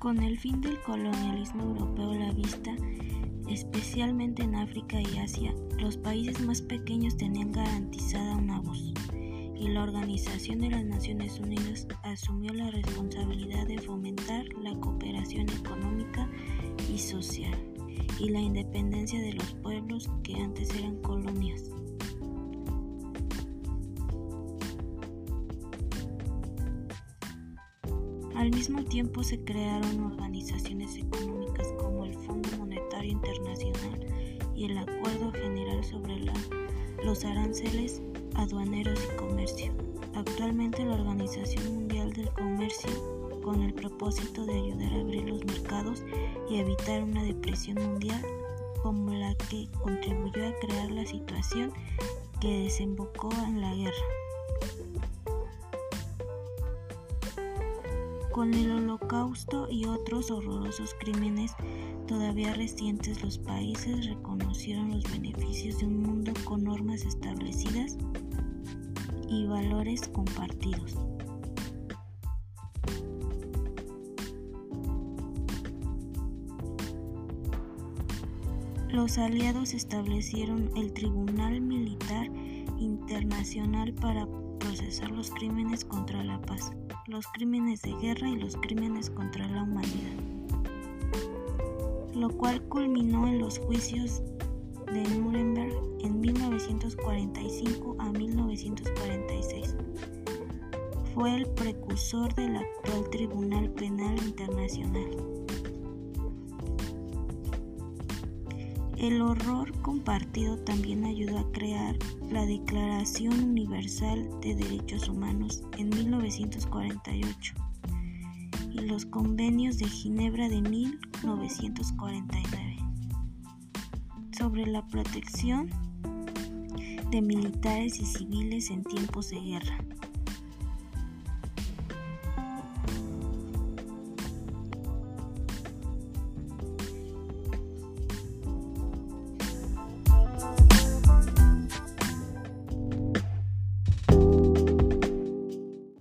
Con el fin del colonialismo europeo la vista, especialmente en África y Asia, los países más pequeños tenían garantizada una voz y la Organización de las Naciones Unidas asumió la responsabilidad de fomentar la cooperación económica y social y la independencia de los pueblos que antes eran colonias. Al mismo tiempo se crearon organizaciones económicas como el Fondo Monetario Internacional y el Acuerdo General sobre los aranceles aduaneros y comercio. Actualmente la Organización Mundial del Comercio, con el propósito de ayudar a abrir los mercados y evitar una depresión mundial como la que contribuyó a crear la situación que desembocó en la guerra. Con el holocausto y otros horrorosos crímenes todavía recientes, los países reconocieron los beneficios de un mundo con normas establecidas y valores compartidos. Los aliados establecieron el Tribunal Militar Internacional para procesar los crímenes contra la paz, los crímenes de guerra y los crímenes contra la humanidad, lo cual culminó en los juicios de Nuremberg en 1945 a 1946. Fue el precursor del actual Tribunal Penal Internacional. El horror compartido también ayudó a crear la Declaración Universal de Derechos Humanos en 1948 y los convenios de Ginebra de 1949 sobre la protección de militares y civiles en tiempos de guerra.